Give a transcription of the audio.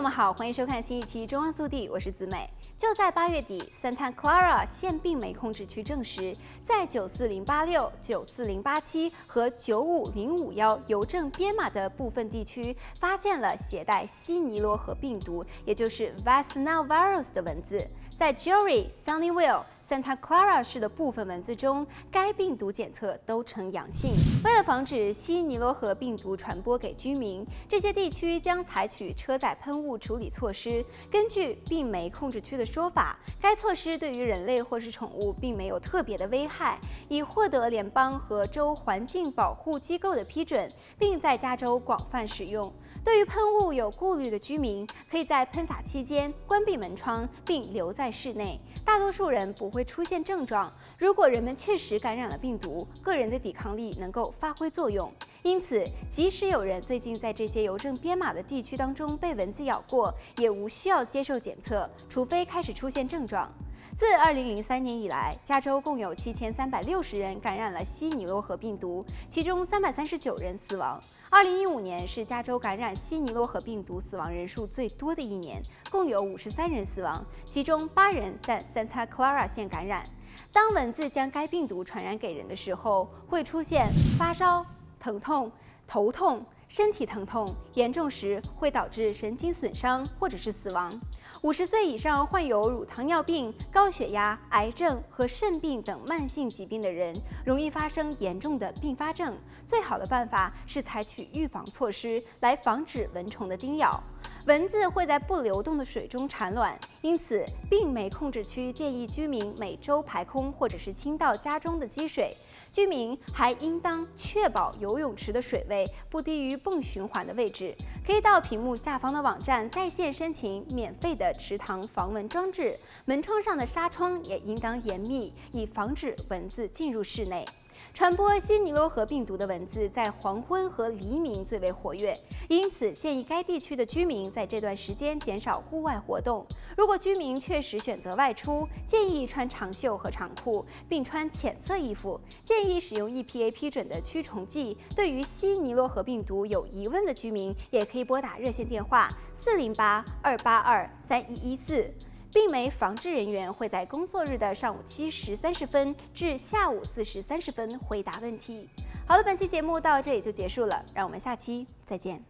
那么好，欢迎收看新一期《中央速递》，我是子美。就在八月底，Santa Clara 现病媒控制区证实，在九四零八六、九四零八七和九五零五幺邮政编码的部分地区，发现了携带西尼罗河病毒，也就是 v a s n a l Virus 的文字。在 Jewry、Sunnyvale、Santa Clara 市的部分文字中，该病毒检测都呈阳性。为了防止西尼罗河病毒传播给居民，这些地区将采取车载喷雾处理措施。根据病媒控制区的说法，该措施对于人类或是宠物并没有特别的危害，已获得联邦和州环境保护机构的批准，并在加州广泛使用。对于喷雾有顾虑的居民，可以在喷洒期间关闭门窗并留在室内。大多数人不会出现症状。如果人们确实感染了病毒，个人的抵抗力能够发挥作用。因此，即使有人最近在这些邮政编码的地区当中被蚊子咬过，也无需要接受检测，除非开始出现症状。自2003年以来，加州共有7360人感染了西尼罗河病毒，其中339人死亡。2015年是加州感染西尼罗河病毒死亡人数最多的一年，共有53人死亡，其中8人在 Santa Clara 县感染。当蚊子将该病毒传染给人的时候，会出现发烧、疼痛、头痛。身体疼痛严重时会导致神经损伤或者是死亡。五十岁以上患有乳糖尿病、高血压、癌症和肾病等慢性疾病的人，容易发生严重的并发症。最好的办法是采取预防措施来防止蚊虫的叮咬。蚊子会在不流动的水中产卵，因此病媒控制区建议居民每周排空或者是清倒家中的积水。居民还应当确保游泳池的水位不低于泵循环的位置。可以到屏幕下方的网站在线申请免费的池塘防蚊装置。门窗上的纱窗也应当严密，以防止蚊子进入室内。传播西尼罗河病毒的蚊子在黄昏和黎明最为活跃，因此建议该地区的居民在这段时间减少户外活动。如果居民确实选择外出，建议穿长袖和长裤，并穿浅色衣服。建议使用 EPA 批准的驱虫剂。对于西尼罗河病毒有疑问的居民，也可以拨打热线电话四零八二八二三一一四。病媒防治人员会在工作日的上午七时三十分至下午四时三十分回答问题。好了，本期节目到这里就结束了，让我们下期再见。